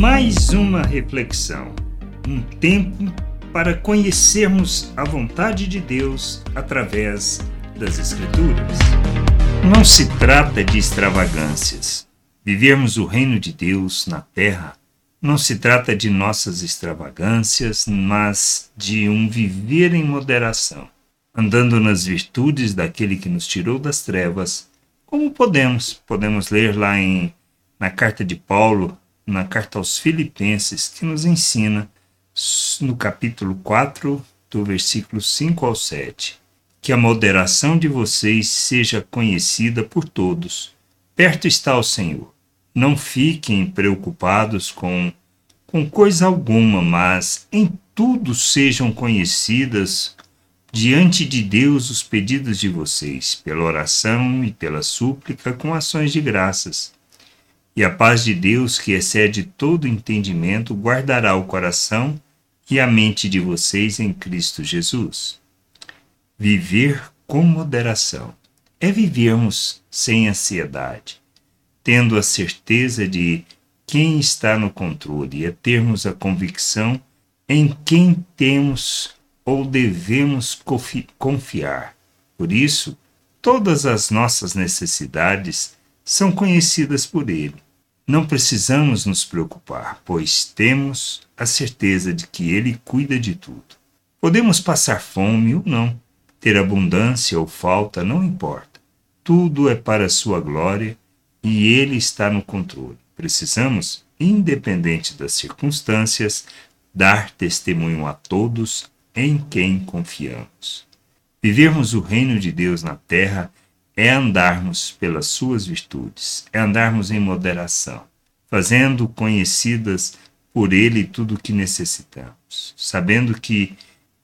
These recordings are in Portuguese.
Mais uma reflexão, um tempo para conhecermos a vontade de Deus através das Escrituras. Não se trata de extravagâncias. Vivermos o reino de Deus na terra não se trata de nossas extravagâncias, mas de um viver em moderação, andando nas virtudes daquele que nos tirou das trevas, como podemos. Podemos ler lá em, na carta de Paulo, na carta aos Filipenses, que nos ensina, no capítulo 4, do versículo 5 ao 7, que a moderação de vocês seja conhecida por todos. Perto está o Senhor. Não fiquem preocupados com, com coisa alguma, mas em tudo sejam conhecidas diante de Deus os pedidos de vocês, pela oração e pela súplica, com ações de graças. E a paz de Deus, que excede todo entendimento, guardará o coração e a mente de vocês em Cristo Jesus. Viver com moderação é vivermos sem ansiedade, tendo a certeza de quem está no controle, é termos a convicção em quem temos ou devemos confiar. Por isso, todas as nossas necessidades são conhecidas por Ele. Não precisamos nos preocupar, pois temos a certeza de que Ele cuida de tudo. Podemos passar fome ou não, ter abundância ou falta, não importa. Tudo é para Sua glória e Ele está no controle. Precisamos, independente das circunstâncias, dar testemunho a todos em quem confiamos. Vivermos o reino de Deus na terra é andarmos pelas suas virtudes, é andarmos em moderação, fazendo conhecidas por Ele tudo o que necessitamos, sabendo que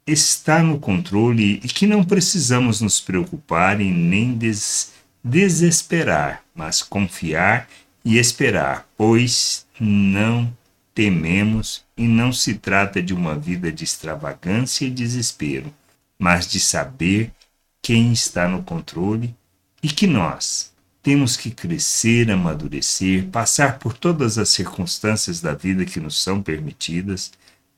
está no controle e que não precisamos nos preocupar e nem des desesperar, mas confiar e esperar, pois não tememos e não se trata de uma vida de extravagância e desespero, mas de saber quem está no controle e que nós temos que crescer, amadurecer, passar por todas as circunstâncias da vida que nos são permitidas,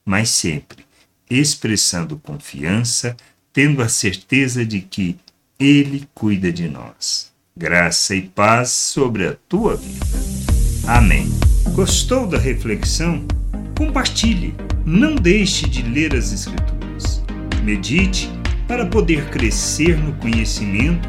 mas sempre expressando confiança, tendo a certeza de que Ele cuida de nós. Graça e paz sobre a tua vida. Amém. Gostou da reflexão? Compartilhe. Não deixe de ler as Escrituras. Medite para poder crescer no conhecimento